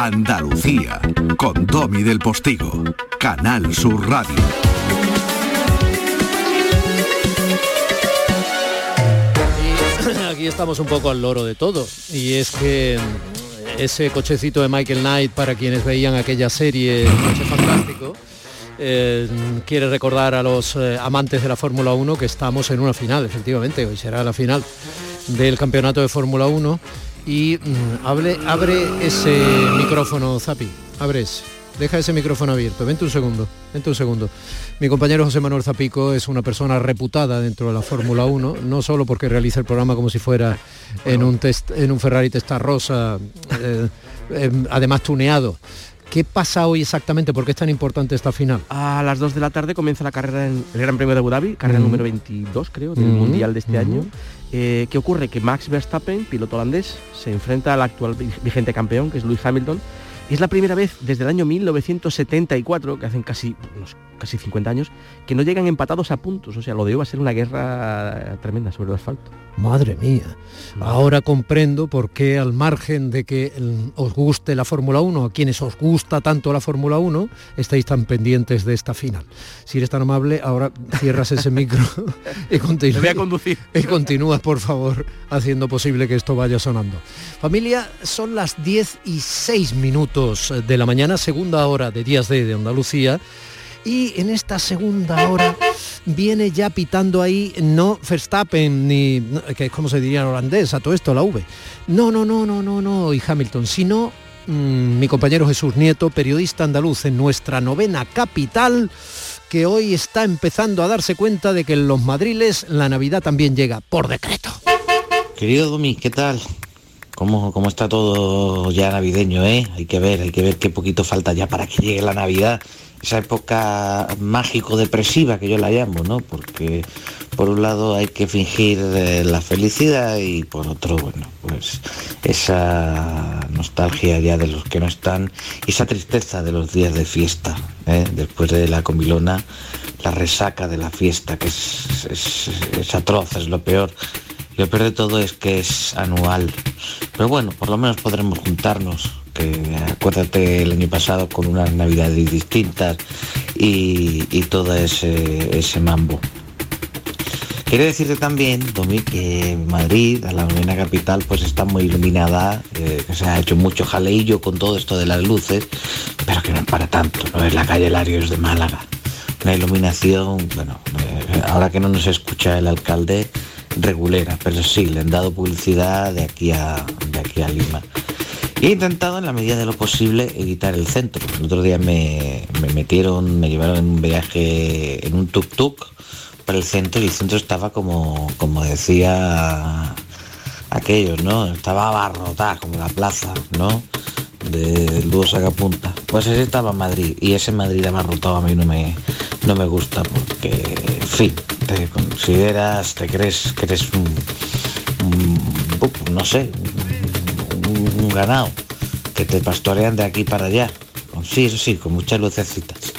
Andalucía, con Domi del Postigo, Canal Sur Radio. Aquí estamos un poco al loro de todo, y es que ese cochecito de Michael Knight, para quienes veían aquella serie Coche Fantástico, eh, quiere recordar a los eh, amantes de la Fórmula 1 que estamos en una final, efectivamente, hoy será la final del campeonato de Fórmula 1 y mm, abre, abre ese micrófono, Zapi, abres. Deja ese micrófono abierto, vente un segundo, vente un segundo. Mi compañero José Manuel Zapico es una persona reputada dentro de la Fórmula 1, no solo porque realiza el programa como si fuera en un, test, en un Ferrari Testarossa, eh, em, además tuneado, ¿Qué pasa hoy exactamente? ¿Por qué es tan importante esta final? A las 2 de la tarde comienza la carrera en el Gran Premio de Abu Dhabi, carrera número 22 creo, del Mundial de este año. Eh, ¿Qué ocurre? Que Max Verstappen, piloto holandés, se enfrenta al actual vigente campeón, que es Lewis Hamilton, y es la primera vez desde el año 1974, que hacen casi, casi 50 años, que no llegan empatados a puntos. O sea, lo de hoy va a ser una guerra tremenda sobre el asfalto. Madre mía. Ahora comprendo por qué al margen de que os guste la Fórmula 1, a quienes os gusta tanto la Fórmula 1, estáis tan pendientes de esta final. Si eres tan amable, ahora cierras ese micro y, continúas, voy a conducir. y continúas, por favor, haciendo posible que esto vaya sonando. Familia, son las 10 y 6 minutos de la mañana, segunda hora de Días de, de Andalucía. Y en esta segunda hora viene ya pitando ahí no Verstappen ni que es como se diría holandés a todo esto la V. No, no, no, no, no, no y Hamilton, sino mmm, mi compañero Jesús Nieto, periodista andaluz en nuestra novena capital que hoy está empezando a darse cuenta de que en los madriles la Navidad también llega por decreto. Querido Domi, ¿qué tal? ¿Cómo, ¿Cómo está todo ya navideño, eh? Hay que ver, hay que ver qué poquito falta ya para que llegue la Navidad esa época mágico-depresiva que yo la llamo, ¿no? Porque por un lado hay que fingir eh, la felicidad y por otro, bueno, pues esa nostalgia ya de los que no están y esa tristeza de los días de fiesta, ¿eh? después de la comilona, la resaca de la fiesta, que es, es, es atroz, es lo peor. Lo peor de todo es que es anual. Pero bueno, por lo menos podremos juntarnos acuérdate el año pasado con unas navidades distintas y, todo ese, ese mambo. Quiero decirte también, Domi, que Madrid, la novena capital, pues está muy iluminada, eh, se ha hecho mucho jaleillo con todo esto de las luces, pero que no es para tanto, no es la calle Larios de Málaga. Una iluminación, bueno, eh, ahora que no nos escucha el alcalde, regulera, pero sí, le han dado publicidad de aquí a, de aquí a Lima. He intentado en la medida de lo posible evitar el centro. El otro día me, metieron, me llevaron en un viaje en un tuk-tuk por el centro y el centro estaba como, como decía aquellos, ¿no? Estaba abarrotada como la plaza, ¿no? Del dúo sacapunta. Pues ese estaba Madrid y ese Madrid abarrotado a mí no me, no me gusta porque, en fin, te consideras, te crees que eres un no sé, un ganado que te pastorean de aquí para allá. Sí, eso sí, con muchas lucecitas.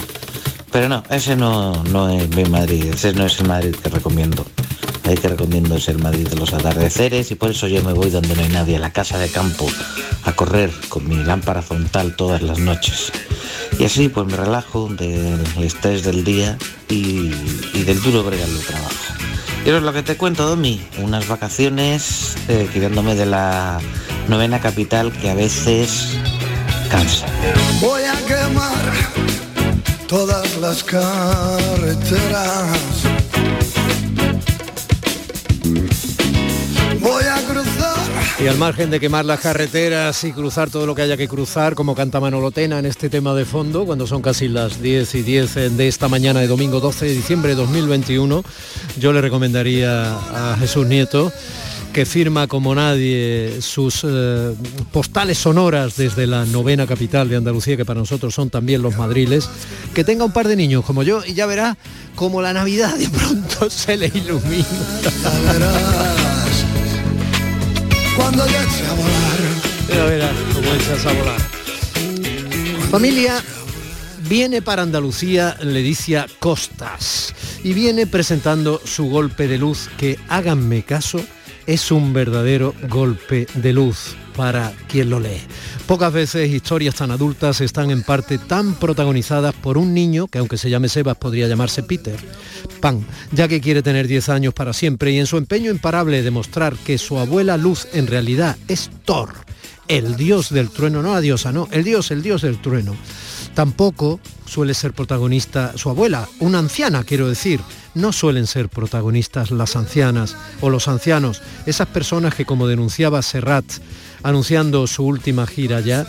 Pero no, ese no, no es mi Madrid, ese no es el Madrid que recomiendo. El que recomiendo es Madrid de los atardeceres y por eso yo me voy donde no hay nadie, a la casa de campo, a correr con mi lámpara frontal todas las noches. Y así pues me relajo del estrés del día y, del duro bregar del trabajo. Y eso es lo que te cuento, Domi. Unas vacaciones eh, de la novena capital que a veces cansa. Voy a quemar todas las carreteras. Voy a cruzar. Y al margen de quemar las carreteras y cruzar todo lo que haya que cruzar, como canta Manolotena en este tema de fondo, cuando son casi las 10 y 10 de esta mañana de domingo 12 de diciembre de 2021, yo le recomendaría a Jesús Nieto que firma como nadie sus eh, postales sonoras desde la novena capital de Andalucía, que para nosotros son también los madriles, que tenga un par de niños como yo y ya verá como la Navidad de pronto se le ilumina. Cuando ya a volar. Ya verás cómo echas a volar. Familia, viene para Andalucía Ledicia Costas y viene presentando su golpe de luz que háganme caso es un verdadero golpe de luz. para quien lo lee. Pocas veces historias tan adultas están en parte tan protagonizadas por un niño, que aunque se llame Sebas podría llamarse Peter, Pan, ya que quiere tener 10 años para siempre y en su empeño imparable de demostrar que su abuela Luz en realidad es Thor, el dios del trueno, no la diosa, no, el dios, el dios del trueno. Tampoco suele ser protagonista su abuela, una anciana quiero decir. No suelen ser protagonistas las ancianas o los ancianos, esas personas que como denunciaba Serrat anunciando su última gira ya,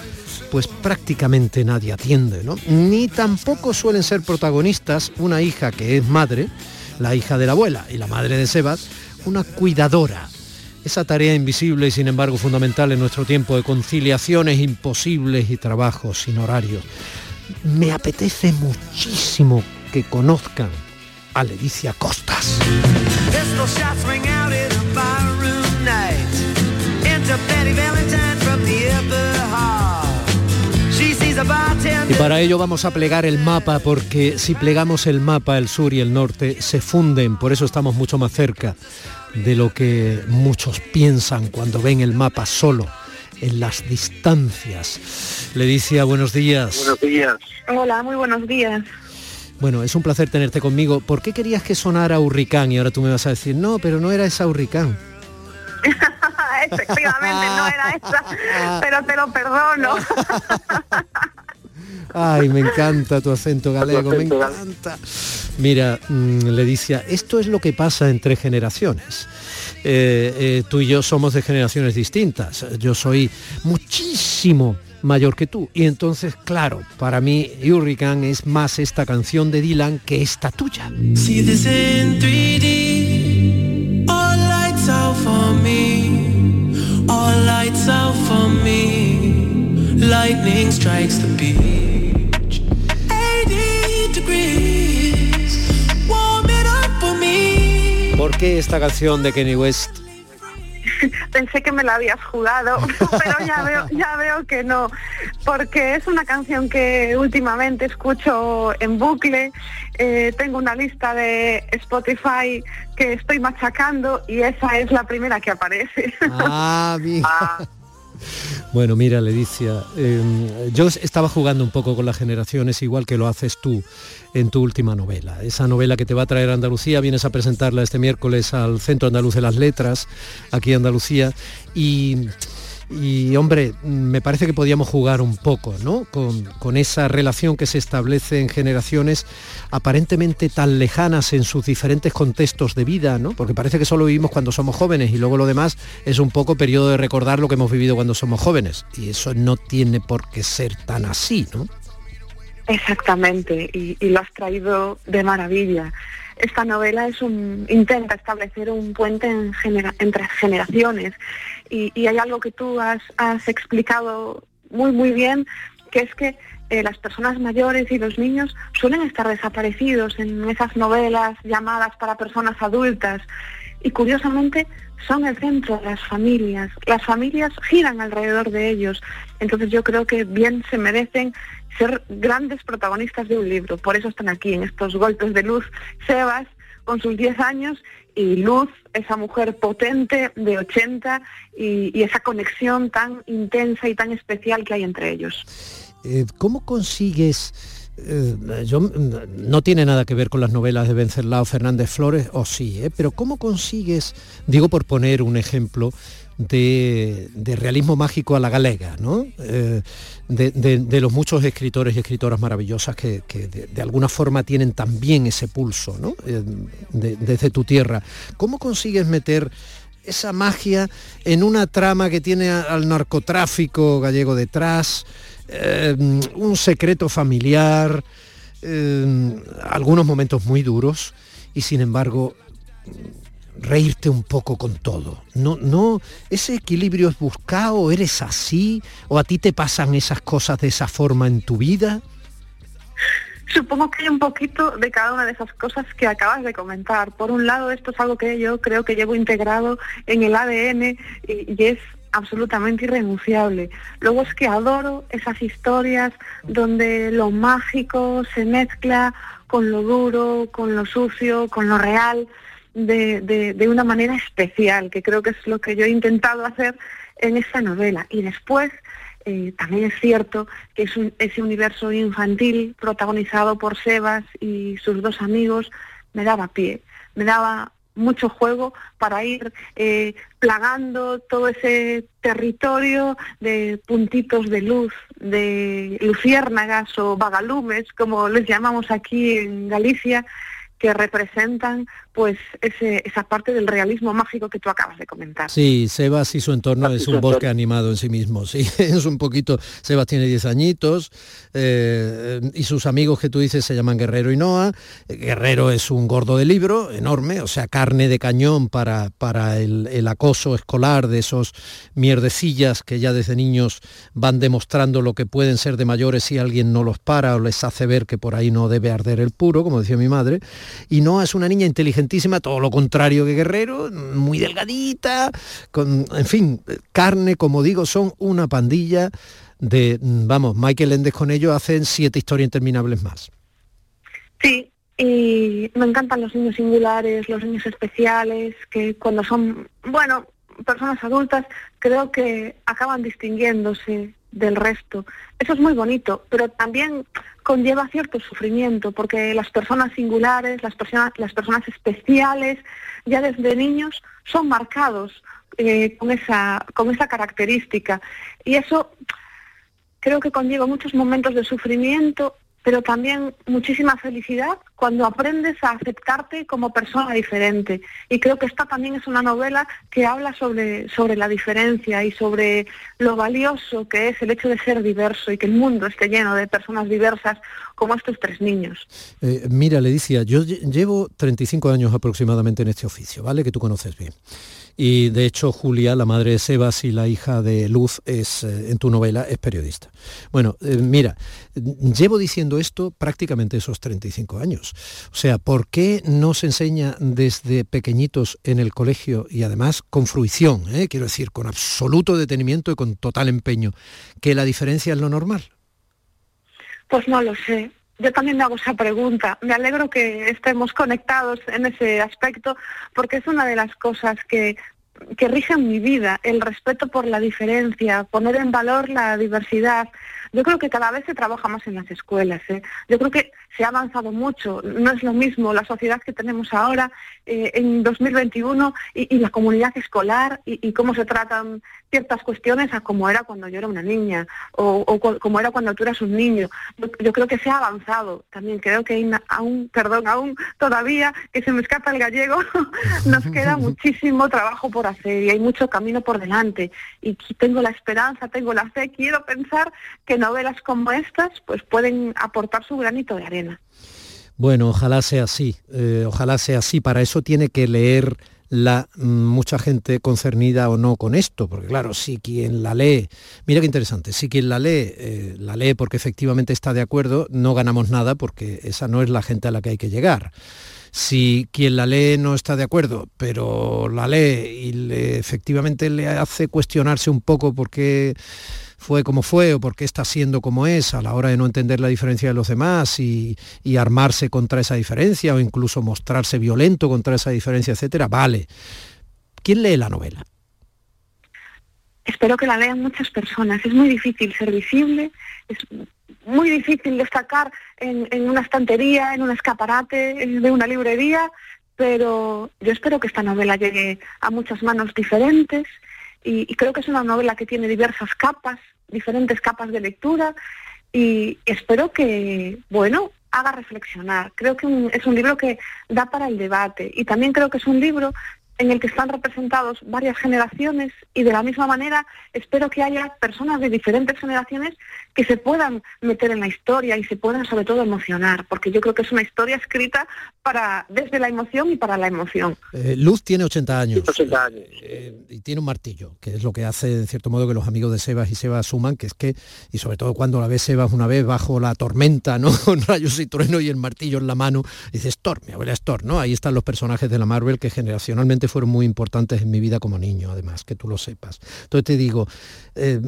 pues prácticamente nadie atiende, ¿no? Ni tampoco suelen ser protagonistas una hija que es madre, la hija de la abuela y la madre de Sebas, una cuidadora. Esa tarea invisible y sin embargo fundamental en nuestro tiempo de conciliaciones imposibles y trabajos sin horarios. Me apetece muchísimo que conozcan a Leticia Costas. Y para ello vamos a plegar el mapa porque si plegamos el mapa, el sur y el norte se funden, por eso estamos mucho más cerca de lo que muchos piensan cuando ven el mapa solo en las distancias. Le dice buenos días. Buenos días. Hola, muy buenos días. Bueno, es un placer tenerte conmigo. ¿Por qué querías que sonara Hurricán? Y ahora tú me vas a decir, no, pero no era esa Hurricán. Efectivamente, no era esa, pero te lo perdono. Ay, me encanta tu acento galego, me encanta. Mira, mm, le decía, esto es lo que pasa entre generaciones. Eh, eh, tú y yo somos de generaciones distintas. Yo soy muchísimo mayor que tú. Y entonces, claro, para mí Hurricane es más esta canción de Dylan que esta tuya. Qué esta canción de Kenny West? Pensé que me la habías jugado, pero ya veo, ya veo que no, porque es una canción que últimamente escucho en bucle. Eh, tengo una lista de Spotify que estoy machacando y esa es la primera que aparece. Ah, mira. Ah. Bueno, mira, Leticia, em, yo estaba jugando un poco con las generaciones, igual que lo haces tú en tu última novela. Esa novela que te va a traer a Andalucía, vienes a presentarla este miércoles al Centro Andaluz de las Letras, aquí en Andalucía, y y hombre, me parece que podíamos jugar un poco, ¿no? Con, esa relación que se establece en generaciones aparentemente tan lejanas en sus diferentes contextos de vida, ¿no? Porque parece que solo vivimos cuando somos jóvenes y luego lo demás es un poco periodo de recordar lo que hemos vivido cuando somos jóvenes. Y eso no tiene por qué ser tan así, ¿no? Exactamente, y, lo has traído de maravilla esta novela es un, intenta establecer un puente entre generaciones y, hay algo que tú has, explicado muy, muy bien, que es que eh, las personas mayores y los niños suelen estar desaparecidos en esas novelas llamadas para personas adultas y curiosamente son el centro de las familias. Las familias giran alrededor de ellos. Entonces yo creo que bien se merecen ser grandes protagonistas de un libro. Por eso están aquí en estos golpes de luz. Sebas con sus 10 años y Luz, esa mujer potente de 80 y, esa conexión tan intensa y tan especial que hay entre ellos. Eh, ¿Cómo consigues... Eh, yo, no tiene nada que ver con las novelas de Venceslao Fernández Flores, o sí, eh, pero ¿cómo consigues, digo por poner un ejemplo, de, realismo mágico a la galega, ¿no? Eh, de, los muchos escritores y escritoras maravillosas que, de, alguna forma tienen también ese pulso ¿no? Eh, desde tu tierra. ¿Cómo consigues meter esa magia en una trama que tiene al narcotráfico gallego detrás, eh, un secreto familiar, algunos momentos muy duros y sin embargo reírte un poco con todo. No, no, ese equilibrio es buscado, eres así, o a ti te pasan esas cosas de esa forma en tu vida. Supongo que hay un poquito de cada una de esas cosas que acabas de comentar. Por un lado, esto es algo que yo creo que llevo integrado en el ADN y, es absolutamente irrenunciable. Luego es que adoro esas historias donde lo mágico se mezcla con lo duro, con lo sucio, con lo real de, de, una manera especial, que creo que es lo que yo he intentado hacer en esta novela. Y después eh, también es cierto que es ese universo infantil protagonizado por Sebas y sus dos amigos me daba pie, me daba mucho juego para ir eh, plagando todo ese territorio de puntitos de luz, de luciérnagas o vagalumes, como les llamamos aquí en Galicia, que representan pues ese, esa parte del realismo mágico que tú acabas de comentar. Sí, Sebas y su entorno es un bosque animado en sí mismo, sí, es un poquito, Sebas tiene 10 añitos eh, y sus amigos que tú dices se llaman Guerrero y Noah, Guerrero es un gordo de libro enorme, o sea, carne de cañón para, para el, el acoso escolar de esos mierdecillas que ya desde niños van demostrando lo que pueden ser de mayores si alguien no los para o les hace ver que por ahí no debe arder el puro, como decía mi madre, y Noah es una niña inteligente todo lo contrario que Guerrero, muy delgadita, con, en fin, carne, como digo, son una pandilla de, vamos, Michael Endes con ellos hacen siete historias interminables más. Sí, y me encantan los niños singulares, los niños especiales, que cuando son, bueno, personas adultas, creo que acaban distinguiéndose del resto. Eso es muy bonito, pero también conlleva cierto sufrimiento, porque las personas singulares, las personas, las personas especiales, ya desde niños son marcados eh, con, esa, con esa característica. Y eso creo que conlleva muchos momentos de sufrimiento pero también muchísima felicidad cuando aprendes a aceptarte como persona diferente. Y creo que esta también es una novela que habla sobre, sobre la diferencia y sobre lo valioso que es el hecho de ser diverso y que el mundo esté lleno de personas diversas como estos tres niños. Eh, mira, Leticia, yo llevo 35 años aproximadamente en este oficio, ¿vale? Que tú conoces bien. Y de hecho Julia, la madre de Sebas y la hija de Luz, es, eh, en tu novela es periodista. Bueno, eh, mira, llevo diciendo esto prácticamente esos 35 años. O sea, ¿por qué no se enseña desde pequeñitos en el colegio y además con fruición, eh? quiero decir, con absoluto detenimiento y con total empeño, que la diferencia es lo normal? Pues no lo sé yo también me hago esa pregunta. Me alegro que estemos conectados en ese aspecto porque es una de las cosas que, que rigen mi vida, el respeto por la diferencia, poner en valor la diversidad. Yo creo que cada vez se trabaja más en las escuelas. ¿eh? Yo creo que se ha avanzado mucho. No es lo mismo la sociedad que tenemos ahora eh, en 2021 y, la comunidad escolar y, cómo se tratan ciertas cuestiones a como era cuando yo era una niña o, como era cuando tú eras un niño. Yo, creo que se ha avanzado. También creo que aún, perdón, aún todavía, que se me escapa el gallego, nos queda muchísimo trabajo por hacer y hay mucho camino por delante. Y tengo la esperanza, tengo la fe, quiero pensar que novelas como estas pues pueden aportar su granito de arena. Bueno, ojalá sea así, eh, ojalá sea así. Para eso tiene que leer la, mm, mucha gente concernida o no con esto, porque claro, si quien la lee, mira qué interesante, si quien la lee, eh, la lee porque efectivamente está de acuerdo, no ganamos nada porque esa no es la gente a la que hay que llegar. Si quien la lee no está de acuerdo, pero la lee y le, efectivamente le hace cuestionarse un poco por qué fue como fue o por qué está siendo como es a la hora de no entender la diferencia de los demás y, armarse contra esa diferencia o incluso mostrarse violento contra esa diferencia, etcétera, vale. ¿Quién lee la novela? Espero que la lean muchas personas. Es muy difícil ser visible, es muy difícil destacar en, una estantería, en un escaparate de una librería, pero yo espero que esta novela llegue a muchas manos diferentes y, creo que es una novela que tiene diversas capas, diferentes capas de lectura y espero que, bueno, haga reflexionar. Creo que es un libro que da para el debate y también creo que es un libro en el que están representados varias generaciones y de la misma manera espero que haya personas de diferentes generaciones que se puedan meter en la historia y se puedan sobre todo emocionar, porque yo creo que es una historia escrita para desde la emoción y para la emoción. Eh, Luz tiene 80 años, eh, y tiene un martillo, que es lo que hace en cierto modo que los amigos de Sebas y Sebas asuman, que es que, y sobre todo cuando la ves Sebas una vez bajo la tormenta, ¿no? con rayos y trueno y el martillo en la mano, dices Thor, mi abuela es Thor, ¿no? Ahí están los personajes de la Marvel que generacionalmente fueron muy importantes en mi vida como niño, además, que tú lo sepas. Entonces te digo, eh,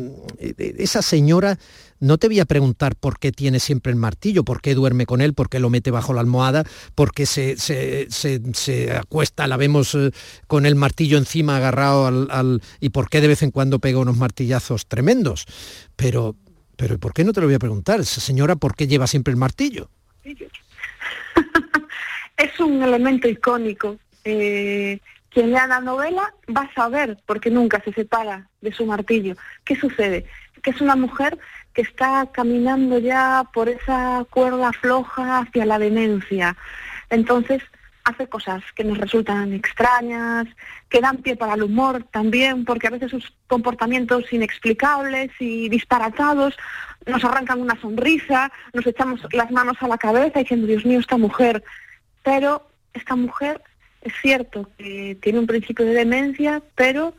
esa señora no te voy a preguntar por qué tiene siempre el martillo, por qué duerme con él, por qué lo mete bajo la almohada, por qué se, se, acuesta, la vemos eh, con el martillo encima agarrado al, y por qué de vez en cuando pega unos martillazos tremendos. Pero, pero ¿por qué no te lo voy a preguntar? Esa señora, ¿por qué lleva siempre el martillo? es un elemento icónico. Eh, quien lea la novela va a saber por qué nunca se separa de su martillo. ¿Qué sucede? Que es una mujer que está caminando ya por esa cuerda floja hacia la demencia. Entonces hace cosas que nos resultan extrañas, que dan pie para el humor también, porque a veces sus comportamientos inexplicables y disparatados nos arrancan una sonrisa, nos echamos las manos a la cabeza diciendo, Dios mío, esta mujer. Pero esta mujer es cierto que tiene un principio de demencia, pero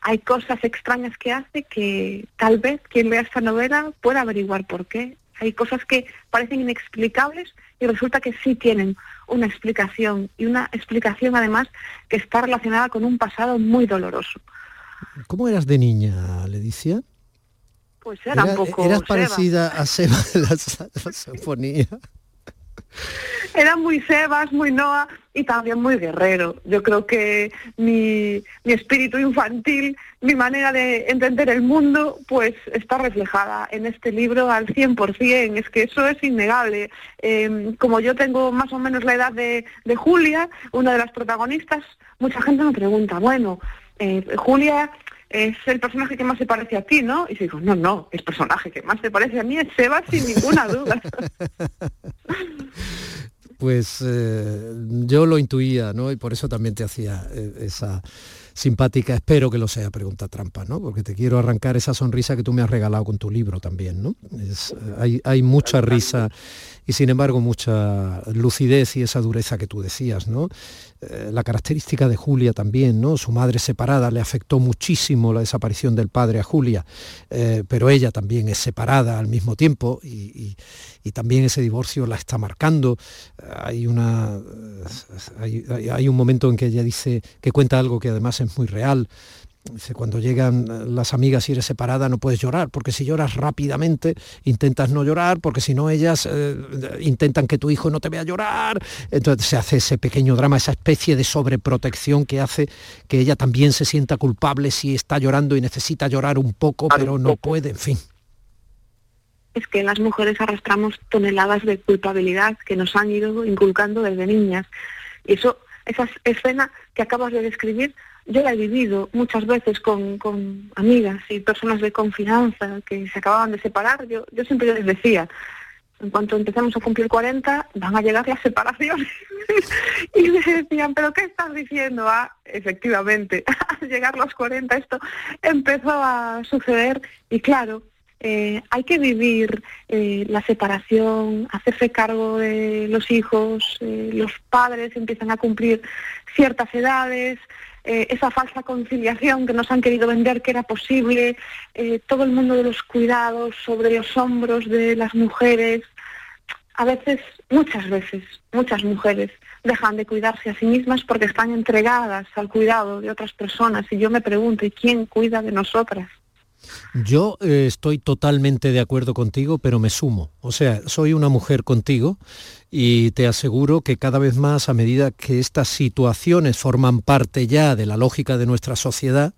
hay cosas extrañas que hace que tal vez quien vea esta novela pueda averiguar por qué. Hay cosas que parecen inexplicables y resulta que sí tienen una explicación y una explicación además que está relacionada con un pasado muy doloroso. ¿Cómo eras de niña, Ledicia? Pues era, un poco Eras parecida a Seba de la, la sinfonía. Era muy Sebas, muy Noah y también muy guerrero. Yo creo que mi, espíritu infantil, mi manera de entender el mundo, pues está reflejada en este libro al 100%. Es que eso es innegable. Em, como yo tengo más o menos la edad de, Julia, una de las protagonistas, mucha gente me pregunta, bueno, eh, Julia es el personaje que más se parece a ti, ¿no? Y digo, no, no, el personaje que más se parece a mí es Sebas sin ninguna duda. Pues eh, yo lo intuía, ¿no? Y por eso también te hacía eh, esa simpática, espero que lo sea, pregunta trampa, ¿no? Porque te quiero arrancar esa sonrisa que tú me has regalado con tu libro también, ¿no? hay, hay mucha risa y sin embargo mucha lucidez y esa dureza que tú decías, ¿no? Eh, la característica de Julia también, ¿no? Su madre separada le afectó muchísimo la desaparición del padre a Julia, eh, pero ella también es separada al mismo tiempo y, también ese divorcio la está marcando. Hay, una, hay un momento en que ella dice que cuenta algo que además es muy real. Dice, cuando llegan eh, las amigas y eres separada no puedes llorar, porque si lloras rápidamente intentas no llorar, porque si no ellas eh, intentan que tu hijo no te vea llorar. Entonces se hace ese pequeño drama, esa especie de sobreprotección que hace que ella también se sienta culpable si está llorando y necesita llorar un poco, pero no puede, en fin. Es que las mujeres arrastramos toneladas de culpabilidad que nos han ido inculcando desde niñas. Y eso, esa escena que acabas de describir, yo la he vivido muchas veces con, con, amigas y personas de confianza que se acababan de separar. Yo, yo siempre les decía, en cuanto empezamos a cumplir 40, van a llegar las separaciones. y me decían, ¿pero qué estás diciendo? Ah, efectivamente, al llegar los 40 esto empezó a suceder y claro, eh, hay que vivir eh, la separación, hacerse cargo de los hijos, eh, los padres empiezan a cumplir ciertas edades, eh, esa falsa conciliación que nos han querido vender que era posible, eh, todo el mundo de los cuidados sobre los hombros de las mujeres. A veces, muchas veces, muchas mujeres dejan de cuidarse a sí mismas porque están entregadas al cuidado de otras personas. Y yo me pregunto, ¿y quién cuida de nosotras? Yo eh, estoy totalmente de acuerdo contigo, pero me sumo. O sea, soy una mujer contigo y te aseguro que cada vez más a medida que estas situaciones forman parte ya de la lógica de nuestra sociedad,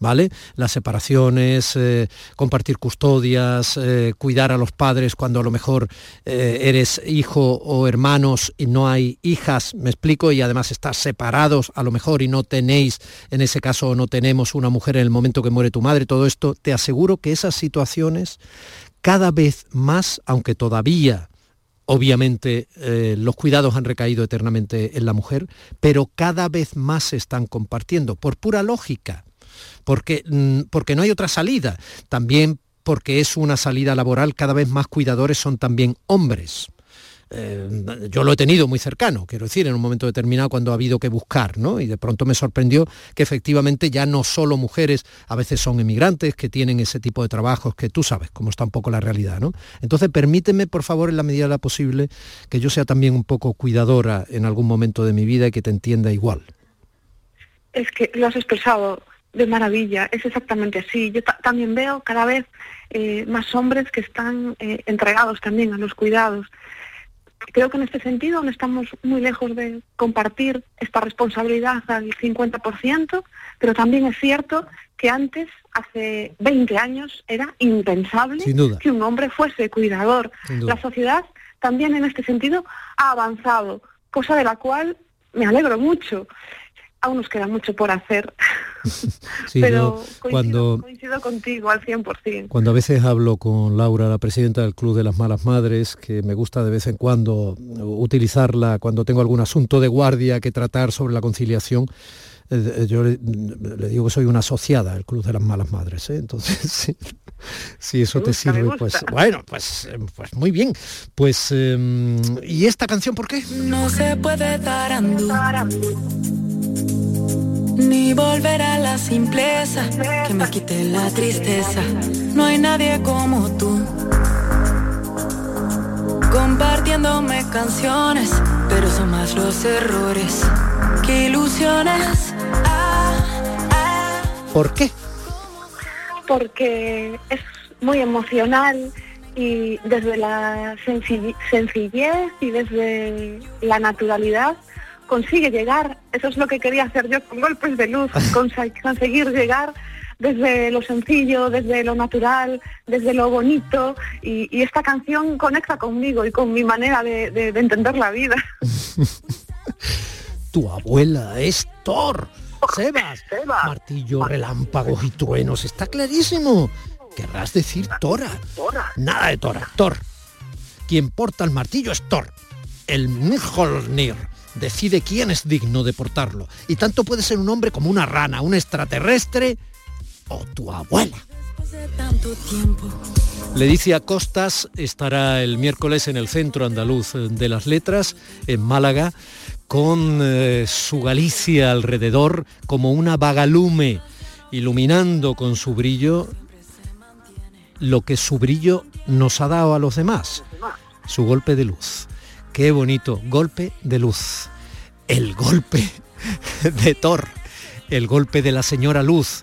¿vale? Las separaciones, eh, compartir custodias, eh, cuidar a los padres cuando a lo mejor eh, eres hijo o hermanos y no hay hijas, me explico, y además estás separados a lo mejor y no tenéis, en ese caso no tenemos una mujer en el momento que muere tu madre, todo esto, te aseguro que esas situaciones cada vez más, aunque todavía Obviamente eh, los cuidados han recaído eternamente en la mujer, pero cada vez más se están compartiendo, por pura lógica, porque, mm, porque no hay otra salida. También porque es una salida laboral, cada vez más cuidadores son también hombres. Eh, yo lo he tenido muy cercano, quiero decir, en un momento determinado cuando ha habido que buscar, ¿no? Y de pronto me sorprendió que efectivamente ya no solo mujeres, a veces son emigrantes que tienen ese tipo de trabajos que tú sabes cómo está un poco la realidad, ¿no? Entonces permíteme, por favor, en la medida de la posible, que yo sea también un poco cuidadora en algún momento de mi vida y que te entienda igual. Es que lo has expresado de maravilla, es exactamente así. Yo también veo cada vez eh, más hombres que están eh, entregados también a los cuidados. Creo que en este sentido no estamos muy lejos de compartir esta responsabilidad al 50%, pero también es cierto que antes, hace 20 años, era impensable que un hombre fuese cuidador. La sociedad también en este sentido ha avanzado, cosa de la cual me alegro mucho aún nos queda mucho por hacer. pero coincido, cuando, coincido contigo al 100%. Cuando a veces hablo con Laura, la presidenta del Club de las Malas Madres, que me gusta de vez en cuando utilizarla cuando tengo algún asunto de guardia que tratar sobre la conciliación, eh, eh, yo le, digo que soy una asociada al Club de las Malas Madres, ¿eh? entonces si eso te sirve, pues bueno, pues, pues muy bien. Pues em, ¿y esta canción por qué? No se puede dar ni volver a la simpleza que me quite la tristeza. No hay nadie como tú. Compartiéndome canciones, pero son más los errores que ilusiones. Ah, ah. ¿Por qué? Porque es muy emocional y desde la sencillez y desde la naturalidad consigue llegar, eso es lo que quería hacer yo con golpes de luz, conseguir llegar desde lo sencillo, desde lo natural, desde lo bonito, y, esta canción conecta conmigo y con mi manera de, entender la vida. tu abuela es Thor. Sebas, martillo, relámpagos y truenos, está clarísimo. Querrás decir Tora. Nada de Tora, Thor. Quien porta el martillo es Thor, el Mjolnir decide quién es digno de portarlo. Y tanto puede ser un hombre como una rana, un extraterrestre o tu abuela. Leticia Costas estará el miércoles en el Centro Andaluz de las Letras, en Málaga, con eh, su Galicia alrededor como una vagalume, iluminando con su brillo lo que su brillo nos ha dado a los demás, su golpe de luz. Qué bonito, golpe de luz. El golpe de Thor, el golpe de la señora Luz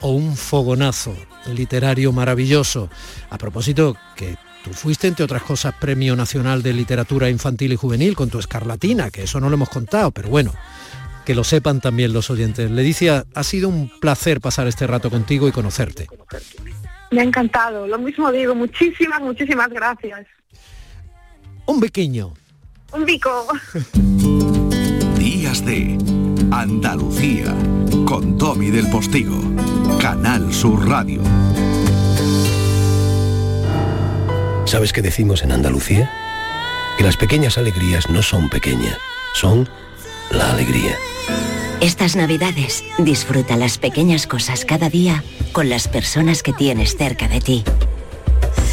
o un fogonazo literario maravilloso. A propósito, que tú fuiste, entre otras cosas, Premio Nacional de Literatura Infantil y Juvenil con tu escarlatina, que eso no lo hemos contado, pero bueno, que lo sepan también los oyentes. Ledicia, ha sido un placer pasar este rato contigo y conocerte. Me ha encantado, lo mismo digo, muchísimas, muchísimas gracias. Un pequeño un bico. Días de Andalucía con Tommy del Postigo, Canal Sur Radio. ¿Sabes qué decimos en Andalucía? Que las pequeñas alegrías no son pequeñas, son la alegría. Estas navidades disfruta las pequeñas cosas cada día con las personas que tienes cerca de ti.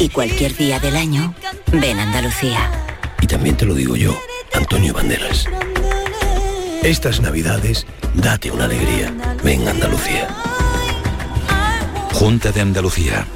Y cualquier día del año, ven Andalucía. Y también te lo digo yo, Antonio Banderas. Estas navidades, date una alegría. Ven Andalucía. Junta de Andalucía.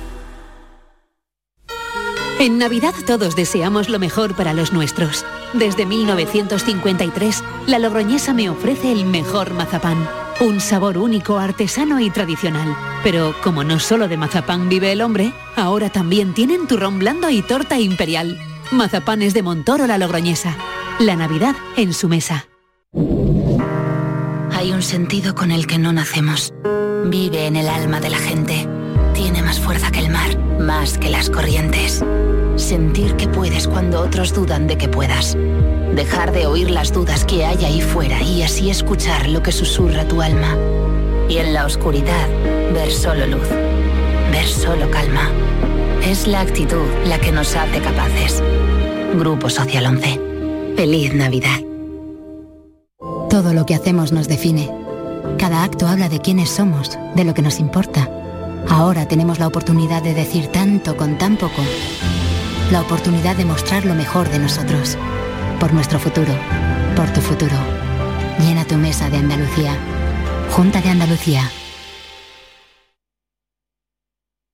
En Navidad todos deseamos lo mejor para los nuestros. Desde 1953, la Logroñesa me ofrece el mejor mazapán. Un sabor único, artesano y tradicional. Pero como no solo de mazapán vive el hombre, ahora también tienen turrón blando y torta imperial. Mazapanes de Montoro la Logroñesa. La Navidad en su mesa. Hay un sentido con el que no nacemos. Vive en el alma de la gente. Tiene más fuerza que el mar, más que las corrientes. Sentir que puedes cuando otros dudan de que puedas. Dejar de oír las dudas que hay ahí fuera y así escuchar lo que susurra tu alma. Y en la oscuridad, ver solo luz. Ver solo calma. Es la actitud la que nos hace capaces. Grupo Social 11. Feliz Navidad. Todo lo que hacemos nos define. Cada acto habla de quiénes somos, de lo que nos importa. Ahora tenemos la oportunidad de decir tanto con tan poco. La oportunidad de mostrar lo mejor de nosotros. Por nuestro futuro. Por tu futuro. Llena tu mesa de Andalucía. Junta de Andalucía.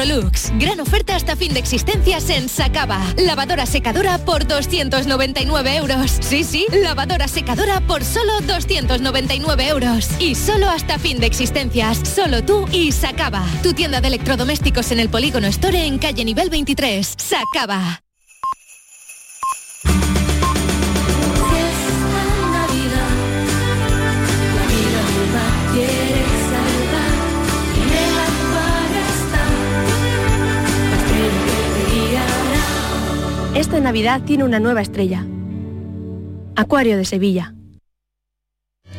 Electrolux. Gran oferta hasta fin de existencias en Sacaba. Lavadora secadora por 299 euros. Sí, sí, lavadora secadora por solo 299 euros. Y solo hasta fin de existencias. Solo tú y Sacaba. Tu tienda de electrodomésticos en el Polígono Store en calle nivel 23. Sacaba. Esta Navidad tiene una nueva estrella. Acuario de Sevilla.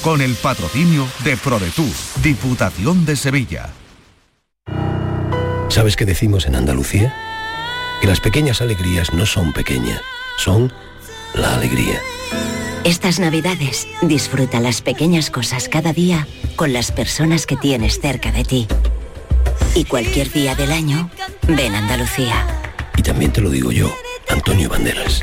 Con el patrocinio de ProDetour, Diputación de Sevilla. ¿Sabes qué decimos en Andalucía? Que las pequeñas alegrías no son pequeñas, son la alegría. Estas navidades disfruta las pequeñas cosas cada día con las personas que tienes cerca de ti. Y cualquier día del año, ven Andalucía. Y también te lo digo yo, Antonio Banderas.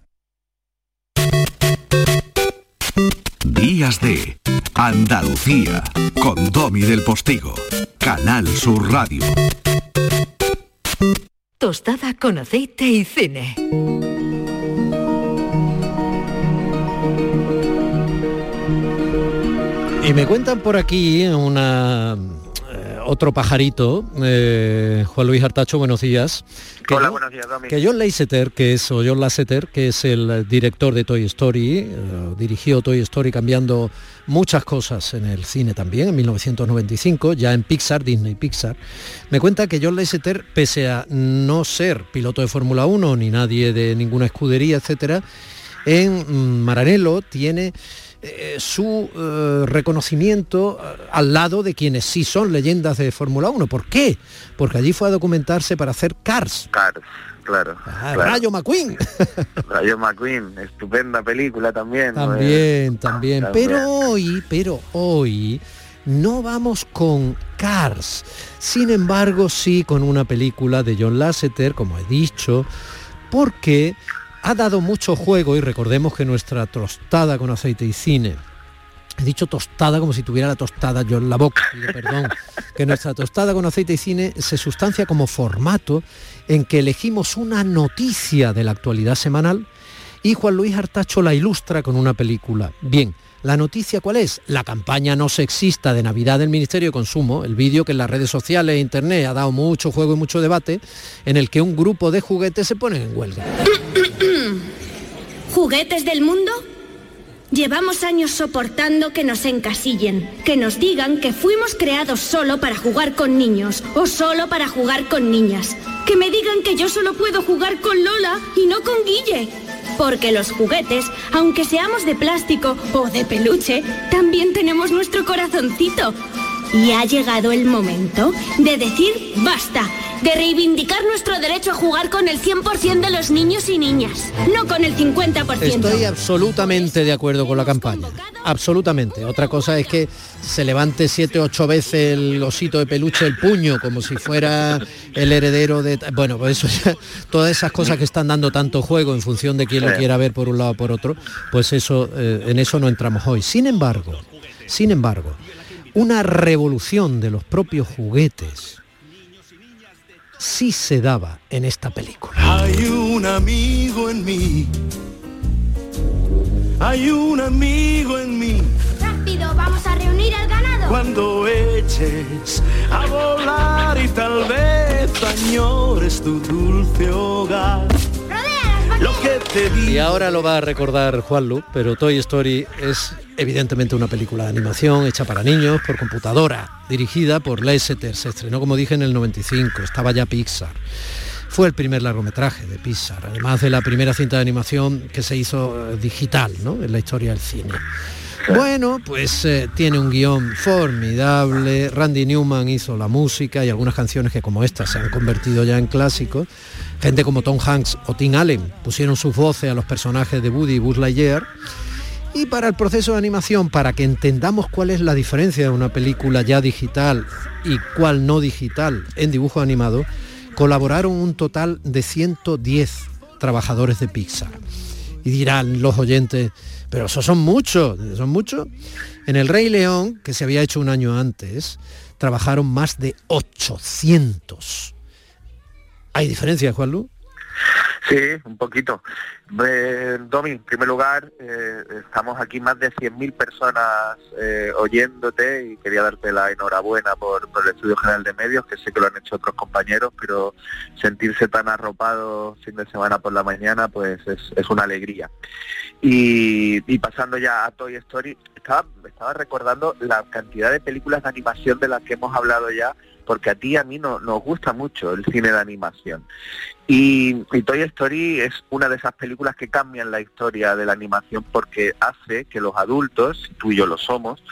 Días de Andalucía con Domi del Postigo, Canal Sur Radio. Tostada con aceite y cine. Y me cuentan por aquí una otro pajarito, eh, Juan Luis Artacho, buenos días. Que Hola, John- buenos días, Domi. Que John Lasseter, que es, o John Lasseter, que es el director de Toy Story, eh, dirigió Toy Story cambiando muchas cosas en el cine también, en 1995, ya en Pixar, Disney Pixar, me cuenta que John Lasseter, pese a no ser piloto de Fórmula 1 ni nadie de ninguna escudería, etcétera, en mm, Maranello tiene eh, su eh, reconocimiento eh, al lado de quienes sí son leyendas de Fórmula 1. ¿Por qué? Porque allí fue a documentarse para hacer Cars. Cars, claro. Ah, claro. Rayo McQueen. Rayo McQueen, estupenda película también. ¿no? También, también. también. Pero hoy, pero hoy no vamos con Cars. Sin embargo, sí con una película de John Lasseter, como he dicho, porque ha dado mucho juego y recordemos que nuestra tostada con aceite y cine He dicho tostada como si tuviera la tostada yo en la boca, pido perdón. Que nuestra tostada con aceite y cine se sustancia como formato en que elegimos una noticia de la actualidad semanal y Juan Luis Artacho la ilustra con una película. Bien, ¿la noticia cuál es? La campaña no sexista de Navidad del Ministerio de Consumo, el vídeo que en las redes sociales e internet ha dado mucho juego y mucho debate, en el que un grupo de juguetes se ponen en huelga. ¿Juguetes del mundo? Llevamos años soportando que nos encasillen, que nos digan que fuimos creados solo para jugar con niños o solo para jugar con niñas. Que me digan que yo solo puedo jugar con Lola y no con Guille. Porque los juguetes, aunque seamos de plástico o de peluche, también tenemos nuestro corazoncito. Y ha llegado el momento de decir basta, de reivindicar nuestro derecho a jugar con el 100% de los niños y niñas, no con el 50%. Estoy absolutamente de acuerdo con la campaña. Absolutamente. Otra cosa es que se levante siete ocho veces el osito de peluche el puño como si fuera el heredero de bueno pues eso ya, todas esas cosas que están dando tanto juego en función de quién lo quiera ver por un lado o por otro pues eso eh, en eso no entramos hoy sin embargo sin embargo una revolución de los propios juguetes sí se daba en esta película Hay un amigo en mí. Hay un amigo en mí. Rápido, vamos a reunir al ganado. Cuando eches a volar y tal vez añores tu dulce hogar. Lo que te Y ahora lo va a recordar Juan Lu, pero Toy Story es evidentemente una película de animación hecha para niños por computadora, dirigida por Lasseter. Se estrenó, como dije, en el 95, estaba ya Pixar. Fue el primer largometraje de Pixar, además de la primera cinta de animación que se hizo eh, digital ¿no? en la historia del cine. Bueno, pues eh, tiene un guion formidable, Randy Newman hizo la música y algunas canciones que como esta se han convertido ya en clásicos. Gente como Tom Hanks o Tim Allen pusieron sus voces a los personajes de Woody y Buzz Lightyear. Y para el proceso de animación, para que entendamos cuál es la diferencia de una película ya digital y cuál no digital en dibujo animado, colaboraron un total de 110 trabajadores de Pixar. Y dirán los oyentes, pero esos son muchos, son muchos. En El Rey León, que se había hecho un año antes, trabajaron más de 800. ¿Hay diferencia, Juan Lu? Sí, un poquito. Eh, Domi, en primer lugar, eh, estamos aquí más de 100.000 personas eh, oyéndote y quería darte la enhorabuena por, por el Estudio General de Medios, que sé que lo han hecho otros compañeros, pero sentirse tan arropado fin de semana por la mañana, pues es, es una alegría. Y, y pasando ya a Toy Story, estaba, estaba recordando la cantidad de películas de animación de las que hemos hablado ya, porque a ti y a mí no, nos gusta mucho el cine de animación. Y, y Toy Story es una de esas películas que cambian la historia de la animación porque hace que los adultos, tú y yo lo somos,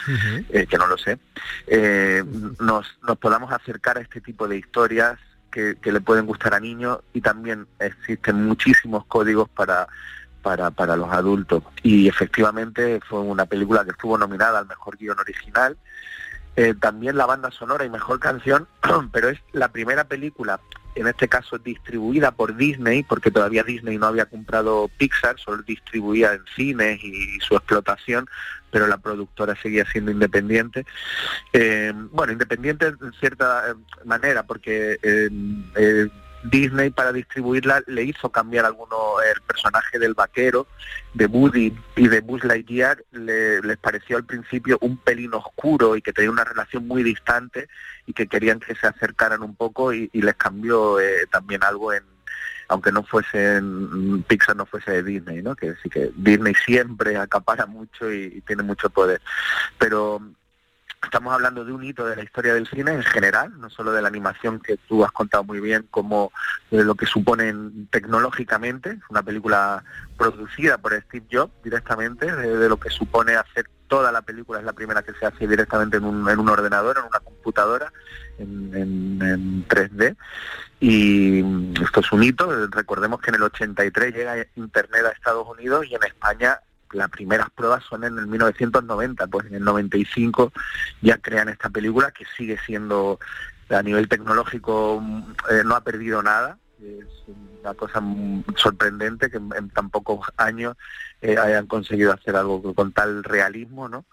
eh, que no lo sé, eh, nos, nos podamos acercar a este tipo de historias que, que le pueden gustar a niños y también existen muchísimos códigos para, para, para los adultos. Y efectivamente fue una película que estuvo nominada al mejor guion original, eh, también la banda sonora y mejor canción, pero es la primera película, en este caso distribuida por Disney, porque todavía Disney no había comprado Pixar, solo distribuía en cines y, su explotación, pero la productora seguía siendo independiente. Eh, bueno, independiente en cierta eh, manera, porque Disney para distribuirla le hizo cambiar alguno el personaje del vaquero, de Woody y de Buzz Lightyear, le- les pareció al principio un pelín oscuro y que tenía una relación muy distante y que querían que se acercaran un poco y, les cambió eh, también algo en aunque no fuese Pixar no fuese de Disney, ¿no? Que sí que Disney siempre acapara mucho y tiene mucho poder. Pero estamos hablando de un hito de la historia del cine en general, no solo de la animación que tú has contado muy bien, como de lo que suponen tecnológicamente, es una película producida por Steve Jobs directamente, de, lo que supone hacer toda la película, es la primera que se hace directamente en un, en un ordenador, en una computadora, en, en- en 3D. Y esto es un hito, recordemos que en el 83 llega Internet a Estados Unidos y en España las primeras pruebas son en el 1990, pues en el 95 ya crean esta película que sigue siendo a nivel tecnológico mm, eh, no ha perdido nada. Es una cosa mm, sorprendente que en, tan pocos años eh, hayan conseguido hacer algo con tal realismo, ¿no?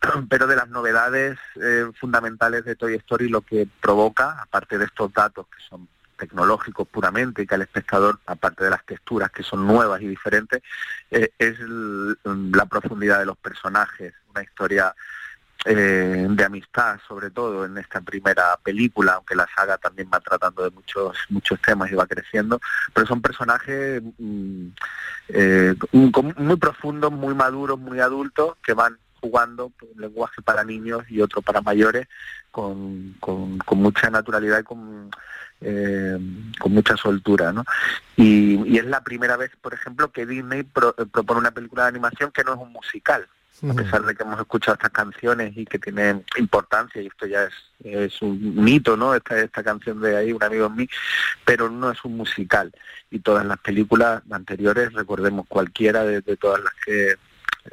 Pero de las novedades eh, fundamentales de Toy Story lo que provoca, aparte de estos datos que son tecnológicos puramente que al espectador, aparte de las texturas que son nuevas y diferentes, eh, es el- la profundidad de los personajes, una historia eh, de amistad sobre todo en esta primera película, aunque la saga también va tratando de muchos muchos temas y va creciendo, pero son personajes mm, eh, muy profundos, muy maduros, muy adultos, que van jugando un lenguaje para niños y otro para mayores con, con mucha naturalidad y con, eh, con mucha soltura, ¿no? Y, y es la primera vez, por ejemplo, que Disney pro- eh, propone una película de animación que no es un musical. a pesar de que hemos escuchado estas canciones y que tienen importancia, y esto ya es, es un mito, ¿no? Esta, esta canción de ahí, un amigo en mí, pero no es un musical. Y todas las películas anteriores, recordemos cualquiera de, de todas las que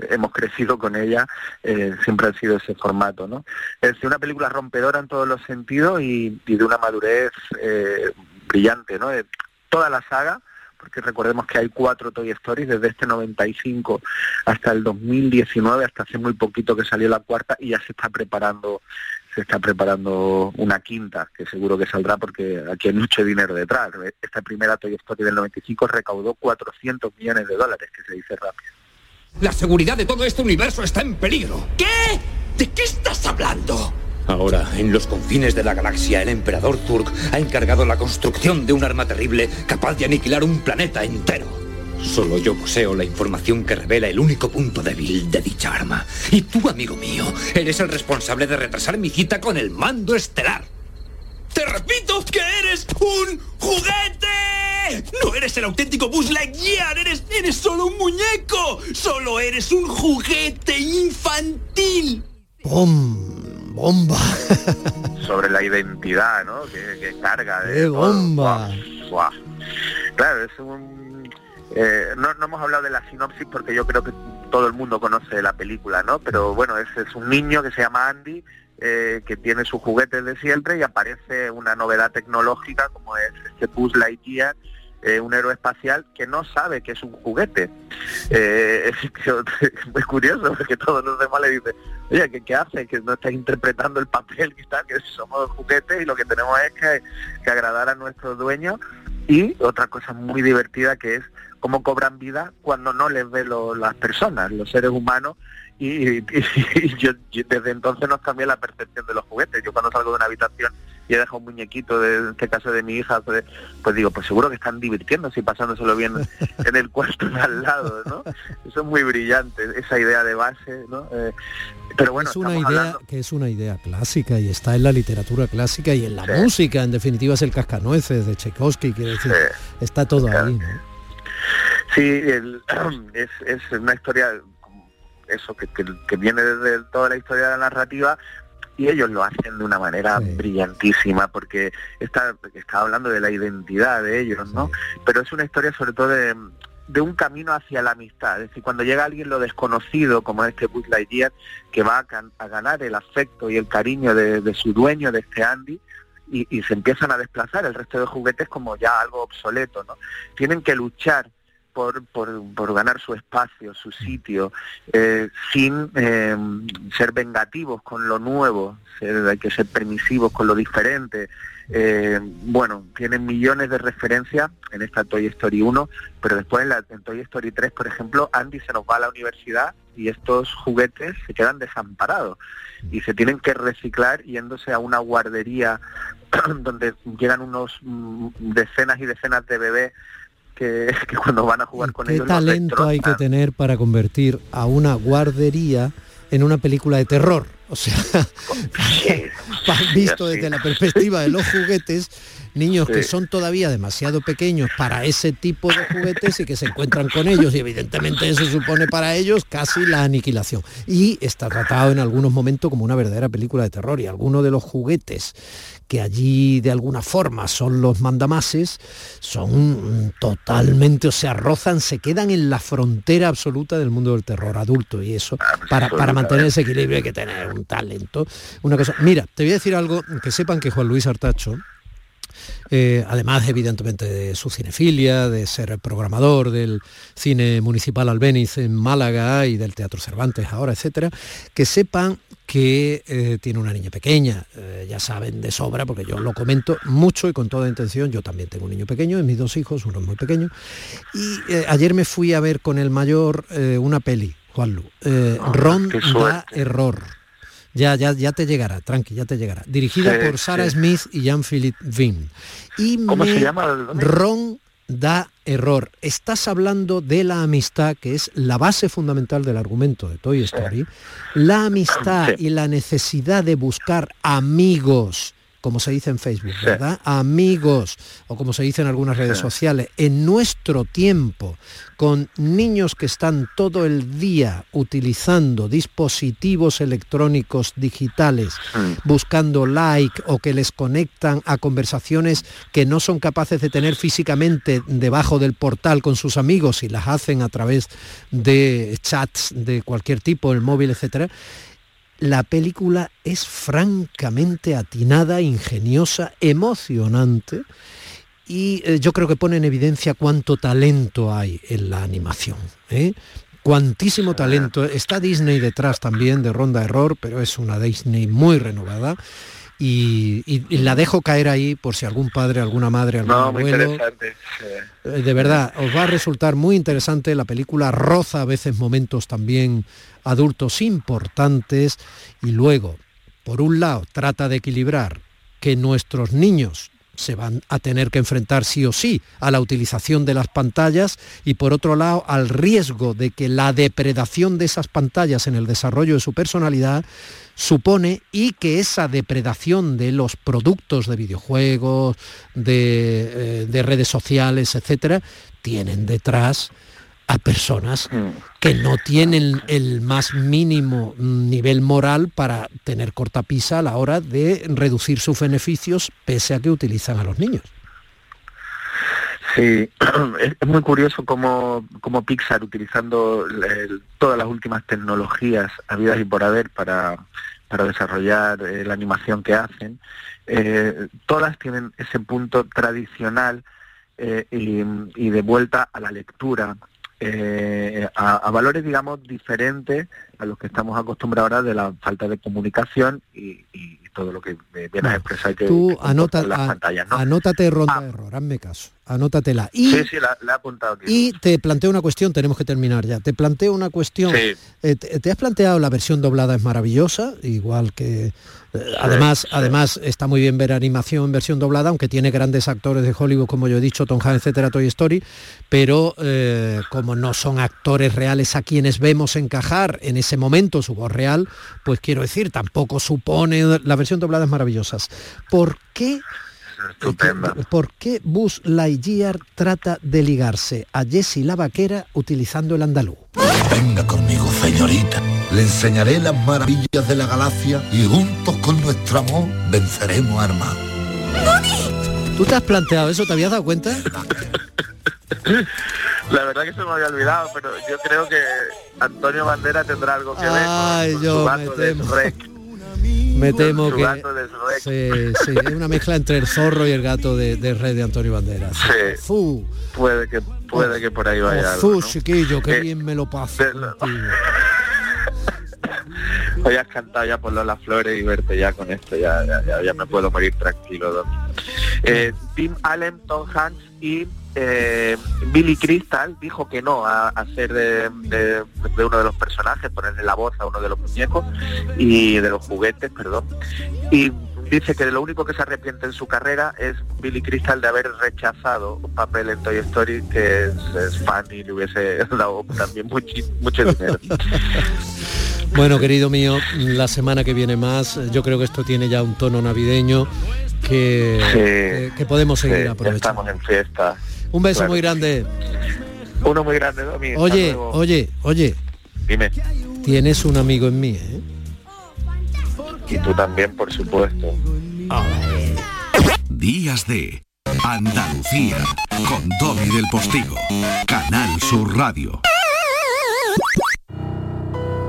hemos crecido con ella, eh, siempre ha sido ese formato, ¿no? Es una película rompedora en todos los sentidos y, de una madurez eh, brillante, ¿no? Eh, toda la saga, porque recordemos que hay cuatro Toy Stories desde este 95 hasta el 2019, hasta hace muy poquito que salió la cuarta y ya se está preparando se está preparando una quinta, que seguro que saldrá porque aquí hay mucho dinero detrás. Esta primera Toy Story del 95 recaudó 400 millones de dólares, que se dice rápido. La seguridad de todo este universo está en peligro. ¿Qué? ¿De qué estás hablando? Ahora, en los confines de la galaxia, el emperador Turk ha encargado la construcción de un arma terrible capaz de aniquilar un planeta entero. Solo yo poseo la información que revela el único punto débil de dicha arma. Y tú, amigo mío, eres el responsable de retrasar mi cita con el mando estelar. ¡Te repito que eres un juguete! ¡No eres el auténtico Buzz Lightyear! ¡Eres, eres solo un muñeco! ¡Solo eres un juguete infantil! ¡Bom! ¡Bomba! Sobre la identidad, ¿no? Que, que carga de... ¡Qué bomba! Buah, buah. Claro, es un... eh, no, no hemos hablado de la sinopsis porque yo creo que todo el mundo conoce la película, ¿no? Pero bueno, es un niño que se llama Andy, eh, que tiene sus juguetes de siempre y aparece una novedad tecnológica como es este Buzz Lightyear, eh, un héroe espacial que no sabe que es un juguete. Eh, es que- muy curioso porque todos los demás le dicen, oye, ¿qué, qué haces? Que no estás interpretando el papel que está, que somos juguetes y lo que tenemos es que, que agradar a nuestros dueños. Y otra cosa muy divertida que es cómo cobran vida cuando no les ve las personas, los seres humanos. Y, y- y yo, yo desde entonces nos cambié la percepción de los juguetes. Yo cuando salgo de una habitación y he dejado un muñequito, de, en este caso de mi hija, pues, pues digo, pues seguro que están divirtiéndose y pasándoselo bien en el cuarto de al lado, ¿no? Eso es muy brillante, esa idea de base, ¿no? Eh, pero bueno, es una idea hablando- que es una idea clásica y está en la literatura clásica y en la música en definitiva es el cascanueces de Tchaikovsky quiere decir está todo ahí ¿no? Sí, el- es, es una historia, eso, que, que- que viene desde toda la historia de la narrativa y ellos lo hacen de una manera brillantísima porque está, está hablando de la identidad de ellos, ¿no? Pero es una historia sobre todo de, de un camino hacia la amistad. Es decir, cuando llega alguien lo desconocido, como este Buzz Lightyear, que va a, a ganar el afecto y el cariño de, de su dueño, de este Andy, y, y se empiezan a desplazar el resto de juguetes como ya algo obsoleto, ¿no? Tienen que luchar por, por, ganar su espacio, su sitio, eh, sin eh, ser vengativos con lo nuevo, ser- hay que ser permisivos con lo diferente. Eh, bueno, tienen millones de referencias en esta Toy Story 1, pero después en, la, en Toy Story 3, por ejemplo, Andy se nos va a la universidad y estos juguetes se quedan desamparados y se tienen que reciclar yéndose a una guardería donde llegan unos mm, decenas y decenas de bebés que, que cuando van a jugar con qué ellos talento hay que tener para convertir a una guardería en una película de terror o sea visto desde la perspectiva de los juguetes niños que son todavía demasiado pequeños para ese tipo de juguetes y que se encuentran con ellos y evidentemente eso supone para ellos casi la aniquilación. Y está tratado en algunos momentos como una verdadera película de terror y algunos de los juguetes que allí de alguna forma son los mandamases, son totalmente, o sea, rozan, se quedan en la frontera absoluta del mundo del terror adulto y eso, para, para mantener ese equilibrio hay que tener un talento. Una cosa, mira, te voy a decir algo, que sepan que Juan Luis Artacho, eh, además evidentemente de su cinefilia, de ser programador del cine municipal Albéniz en Málaga y del Teatro Cervantes ahora, etcétera, que sepan que eh, tiene una niña pequeña, eh, ya saben de sobra, porque yo lo comento mucho y con toda intención, yo también tengo un niño pequeño, mis dos hijos, uno es muy pequeño, y ayer me fui a ver con el mayor una peli, Juanlu, eh, Ron qué da error. Ya, ya, ya te llegará, tranqui, ya te llegará. Dirigida Sí, por Sarah sí. Smith y Jean-Philippe Vin. Y ¿Cómo me- se llama? Ron da error. Estás hablando de la amistad, que es la base fundamental del argumento de Toy Story. La amistad y la necesidad de buscar amigos como se dice en Facebook, ¿verdad? Amigos, o como se dice en algunas redes sociales, en nuestro tiempo, con niños que están todo el día utilizando dispositivos electrónicos digitales, buscando like o que les conectan a conversaciones que no son capaces de tener físicamente debajo del portal con sus amigos y las hacen a través de chats de cualquier tipo, el móvil, etcétera la película es francamente atinada, ingeniosa, emocionante y eh, yo creo que pone en evidencia cuánto talento hay en la animación. ¿eh? Cuantísimo talento. Está Disney detrás también de Ronda Error, pero es una Disney muy renovada. Y, la dejo caer ahí por si algún padre, alguna madre, algún no, Muy interesante. Eh, de verdad, os va a resultar muy interesante. La película roza a veces momentos también adultos importantes y luego, por un lado, trata de equilibrar que nuestros niños se van a tener que enfrentar sí o sí a la utilización de las pantallas y por otro lado al riesgo de que la depredación de esas pantallas en el desarrollo de su personalidad supone y que esa depredación de los productos de videojuegos, de, eh, redes sociales, etcétera, tienen detrás a personas que no tienen el más mínimo nivel moral para tener cortapisa a la hora de reducir sus beneficios pese a que utilizan a los niños. Sí, es muy curioso cómo, cómo Pixar, utilizando todas las últimas tecnologías habidas y por haber para, para desarrollar eh, la animación que hacen, eh, todas tienen ese punto tradicional eh, y, de vuelta a la lectura, eh, a, valores, digamos, diferentes a los que estamos acostumbrados ahora de la falta de comunicación y, todo lo que viene a expresar que, Tú anota, las pantallas. Anótate ronda ah. de error, hazme caso, anótatela. Y, sí, sí, la, he apuntado aquí. Y te planteo una cuestión, tenemos que terminar ya. Te planteo una cuestión. Eh, te has planteado la versión doblada es maravillosa, igual que Además, además está muy bien ver animación en versión doblada, aunque tiene grandes actores de Hollywood, como yo he dicho, Tom Hanks, etcétera, Toy Story, pero eh, como no son actores reales a quienes vemos encajar en ese momento su voz real, pues quiero decir, tampoco supone, la versión doblada es maravillosa. ¿Por qué ¿Por qué Buzz Lightyear trata de ligarse a Jessie la vaquera utilizando el andaluz? Venga conmigo, señorita. Le enseñaré las maravillas de la galaxia y juntos con nuestro amor venceremos a Armand. ¿Tú te has planteado eso? ¿Te habías dado cuenta? La verdad que se me había olvidado, pero yo creo que Antonio Bandera tendrá algo que ver con, yo su de me temo que sí, sí, es una mezcla entre el zorro y el gato de, de Red de Antonio Banderas. Sí. Puede que puede que por ahí vaya. Fu, chiquillo, qué eh, bien me lo paso. Hoy has cantado ya por las flores y verte ya con esto, ya, ya, me puedo morir tranquilo. Eh, Tim Allen, Tom Hanks y eh, Billy Crystal dijo que no a, a ser de, uno de los personajes, ponerle la voz a uno de los muñecos y de los juguetes, perdón. Y dice que lo único que se arrepiente en su carrera es Billy Crystal de haber rechazado un papel en Toy Story que es, fan y le hubiese dado también mucho, mucho dinero. Bueno, querido mío, la semana que viene más, yo creo que esto tiene ya un tono navideño que, que podemos seguir aprovechando. Estamos en fiesta. Un beso muy grande. Uno muy grande, Domi. Oye, oye, oye. Dime. Tienes un amigo en mí, ¿eh? Y tú también, por supuesto. Días de Andalucía con Domi del Postigo. Canal Sur Radio.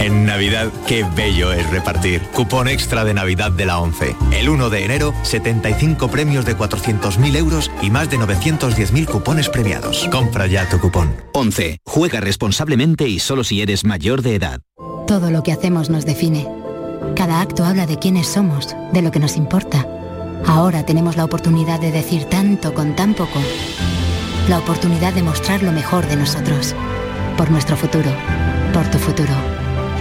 En Navidad, qué bello es repartir. Cupón extra de Navidad de la 11. El 1 de enero, 75 premios de 400.000 euros y más de 910.000 cupones premiados. Compra ya tu cupón. 11. Juega responsablemente y solo si eres mayor de edad. Todo lo que hacemos nos define. Cada acto habla de quiénes somos, de lo que nos importa. Ahora tenemos la oportunidad de decir tanto con tan poco. La oportunidad de mostrar lo mejor de nosotros. Por nuestro futuro. Por tu futuro.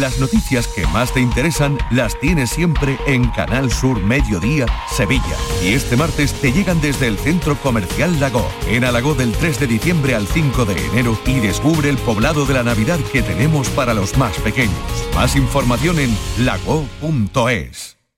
Las noticias que más te interesan las tienes siempre en Canal Sur Mediodía, Sevilla. Y este martes te llegan desde el Centro Comercial Lago, en Alagó del 3 de diciembre al 5 de enero y descubre el poblado de la Navidad que tenemos para los más pequeños. Más información en lago.es.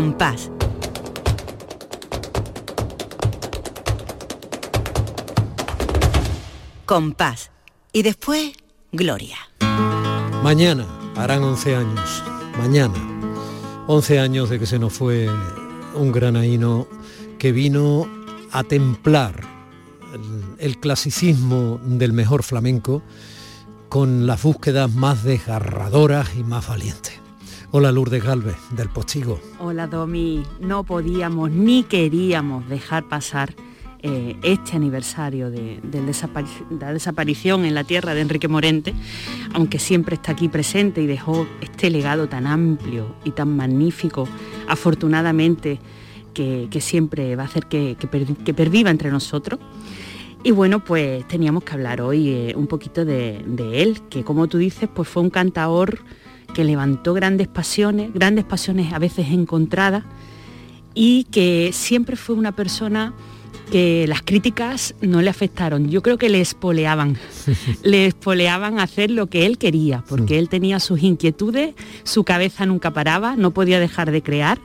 Compás. Compás. Y después, Gloria. Mañana harán 11 años. Mañana. 11 años de que se nos fue un granaíno que vino a templar el, el clasicismo del mejor flamenco con las búsquedas más desgarradoras y más valientes. Hola Lourdes Galvez, del Postigo. Hola Domi, no podíamos ni queríamos dejar pasar eh, este aniversario de, la desaparición en la tierra de Enrique Morente, aunque siempre está aquí presente y dejó este legado tan amplio y tan magnífico, afortunadamente, que, siempre va a hacer que perviva entre nosotros. Y bueno, pues teníamos que hablar hoy eh, un poquito de, de él, que como tú dices, pues fue un cantaor que levantó grandes pasiones, grandes pasiones a veces encontradas, y que siempre fue una persona que las críticas no le afectaron. Yo creo que le espoleaban, le espoleaban hacer lo que él quería, porque él tenía sus inquietudes, su cabeza nunca paraba, no podía dejar de crear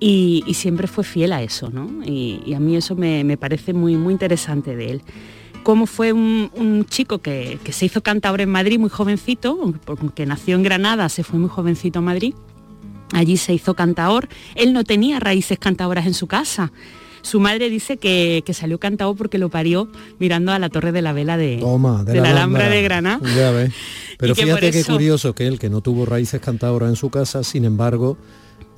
y, y siempre fue fiel a eso, ¿no? Y, y a mí eso me, me parece muy, muy interesante de él. Cómo fue un, chico que, se hizo cantador en Madrid muy jovencito, porque nació en Granada, se fue muy jovencito a Madrid. Allí se hizo cantador. Él no tenía raíces cantadoras en su casa. Su madre dice que, salió cantado porque lo parió mirando a la Torre de la Vela de, la, Alhambra de Granada. Pero fíjate qué curioso que él, que no tuvo raíces cantadoras en su casa, sin embargo,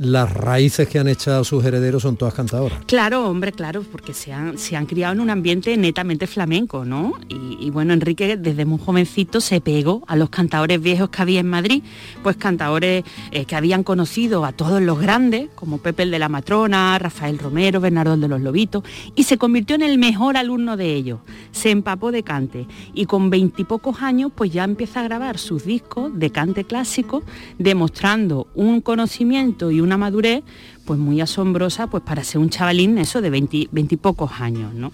las raíces que han echado sus herederos son todas cantadoras. Claro, hombre, claro, porque se han, se han criado en un ambiente netamente flamenco, ¿no? Y, bueno, Enrique desde muy jovencito se pegó a los cantadores viejos que había en Madrid, pues cantadores eh, que habían conocido a todos los grandes, como Pepe el de la Matrona, Rafael Romero, Bernardo de los Lobitos, y se convirtió en el mejor alumno de ellos. Se empapó de cante y con veintipocos años pues ya empieza a grabar sus discos de cante clásico, demostrando un conocimiento y un una madurez pues muy asombrosa pues para ser un chavalín eso de 20, y pocos años, ¿no?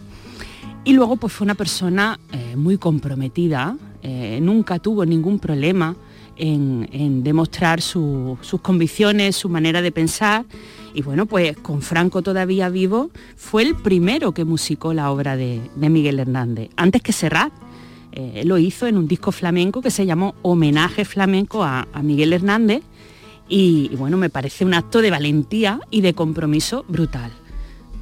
Y luego pues fue una persona eh, muy comprometida, eh, nunca tuvo ningún problema en, demostrar sus convicciones, su manera de pensar. Y bueno, pues con Franco todavía vivo, fue el primero que musicó la obra de, Miguel Hernández, antes que Serrat. Eh, lo hizo en un disco flamenco que se llamó Homenaje Flamenco a Miguel Hernández y, bueno, me parece un acto de valentía y de compromiso brutal.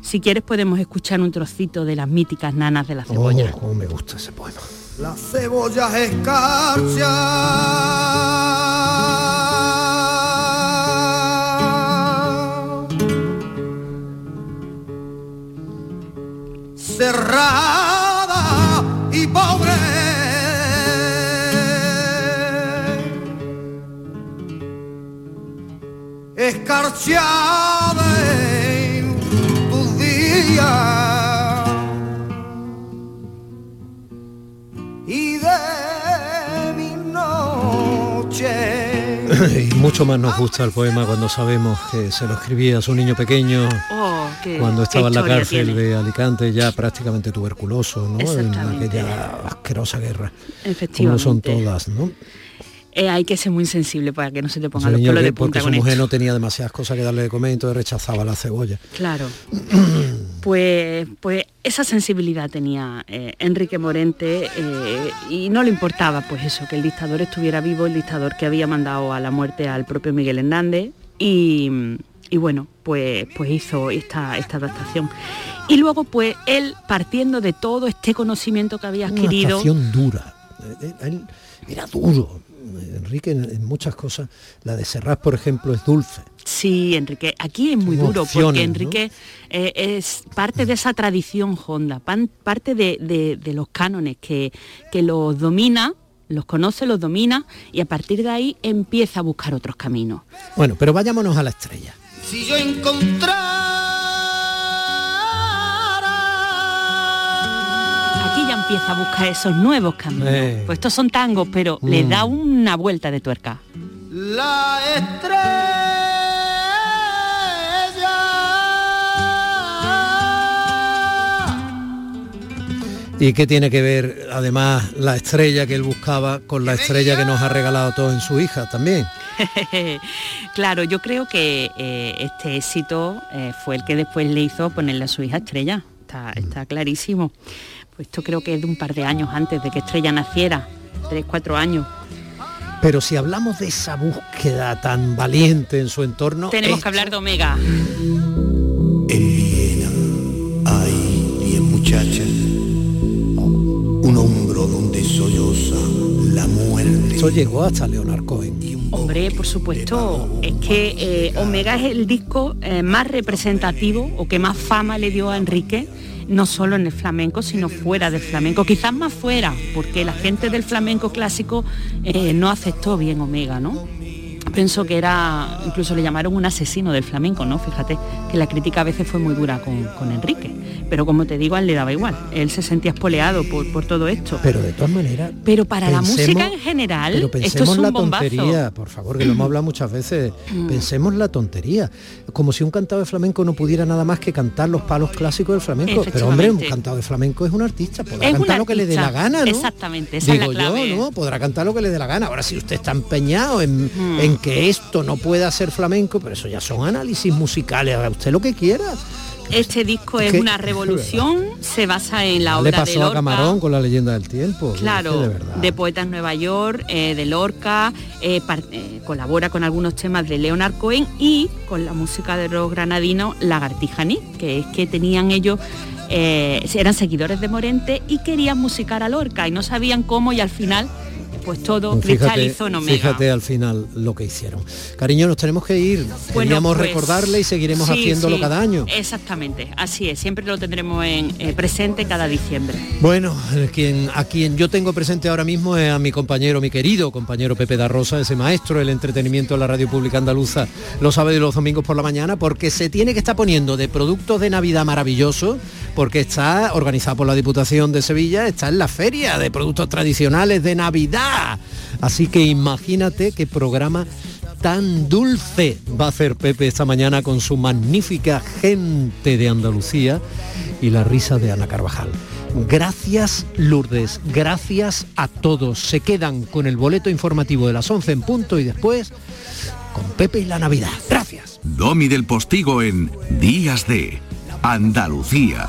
Si quieres podemos escuchar un trocito de las míticas nanas de la cebolla. Oh, cómo me gusta ese poema. La cebolla escarcha. Cerrada escarciada en tus días y de mi noche. y mucho más nos gusta el poema cuando sabemos que se lo escribía a su niño pequeño oh, cuando estaba en la cárcel de Alicante ya prácticamente tuberculoso, ¿no? En aquella asquerosa guerra. Como son todas, ¿no? Eh, hay que ser muy sensible para que no se te pongan los pelos de punta porque su mujer no tenía demasiadas cosas que darle de comer, entonces rechazaba la cebolla. Claro. pues, pues esa sensibilidad tenía eh, Enrique Morente eh, y no le importaba pues eso, que el dictador estuviera vivo, el dictador que había mandado a la muerte al propio Miguel Hernández y, bueno, pues, pues hizo esta, esta adaptación. Y luego pues él partiendo de todo este conocimiento que había adquirido... Una dura. Él era duro, Enrique en, muchas cosas. La de Serrat, por ejemplo, es dulce. Sí, Enrique, aquí es muy duro porque Enrique eh, es parte de esa tradición honda, parte de, los cánones que, que los domina, los conoce, los domina y a partir de ahí empieza a buscar otros caminos. Bueno, pero vayámonos a la estrella. Si yo encontrara empieza a buscar esos nuevos caminos. Eh. Pues estos son tangos, pero le mm. da una vuelta de tuerca. La estrella. ¿Y qué tiene que ver además la estrella que él buscaba con la estrella que nos ha regalado todo en su hija también? claro, yo creo que eh, este éxito eh, fue el que después le hizo ponerle a su hija estrella. Está, está clarísimo. Pues esto creo que es de un par de años antes de que Estrella naciera, tres, cuatro años. Pero si hablamos de esa búsqueda tan valiente en su entorno... Tenemos que hablar de Omega. En Viena hay diez muchachas, un hombro donde solloza la muerte. Eso llegó hasta Leonard Cohen. Hombre, por supuesto, es que eh, Omega es el disco eh, más representativo o que más fama le dio a Enrique no solo en el flamenco, sino fuera del flamenco, quizás más fuera, porque la gente del flamenco clásico eh, no aceptó bien Omega, ¿no? Pienso que era, incluso le llamaron un asesino del flamenco, ¿no? Fíjate que la crítica a veces fue muy dura con, Enrique. Pero como te digo, a él le daba igual. Él se sentía espoleado por, todo esto. Pero de todas maneras. Pero para la música en general, pero pensemos esto es un la tontería, por favor, que lo hemos hablado muchas veces. Mm. pensemos la tontería. Como si un cantado de flamenco no pudiera nada más que cantar los palos clásicos del flamenco. Pero hombre, un cantado de flamenco es un artista, podrá cantar lo que le dé la gana, ¿no? Exactamente, esa Digo es la yo, ¿no? Podrá cantar lo que le dé la gana. Ahora si usted está empeñado en, mm. en que esto no pueda ser flamenco, pero eso ya son análisis musicales, haga usted lo que quiera. Este disco es ¿Qué? una revolución, se basa en la Le obra de pasó a Lorca. Camarón con la leyenda del tiempo. Claro, de, de. Poetas Nueva York, eh, de Lorca, eh, eh, colabora con algunos temas de Leonard Cohen y con la música de rock granadino Lagartijaní, que es que tenían ellos, eh, eran seguidores de Morente y querían musicar a Lorca y no sabían cómo y al final pues todo Fíjate, cristalizó en fíjate al final lo que hicieron. Cariño, nos tenemos que ir. Bueno, Queríamos pues, recordarle y seguiremos sí, haciéndolo sí, cada año. Exactamente, así es, siempre lo tendremos en, eh, presente cada diciembre. Bueno, quien, a quien yo tengo presente ahora mismo es a mi compañero, mi querido compañero Pepe da Rosa, ese maestro del entretenimiento de la radio pública andaluza, los sábados y los domingos por la mañana, porque se tiene que estar poniendo de productos de Navidad maravillosos, porque está organizado por la Diputación de Sevilla, está en la feria de productos tradicionales de Navidad. Así que imagínate qué programa tan dulce va a hacer Pepe esta mañana con su magnífica gente de Andalucía y la risa de Ana Carvajal. Gracias Lourdes, gracias a todos. Se quedan con el boleto informativo de las 11 en punto y después con Pepe y la Navidad. Gracias. Domi del Postigo en Días de Andalucía.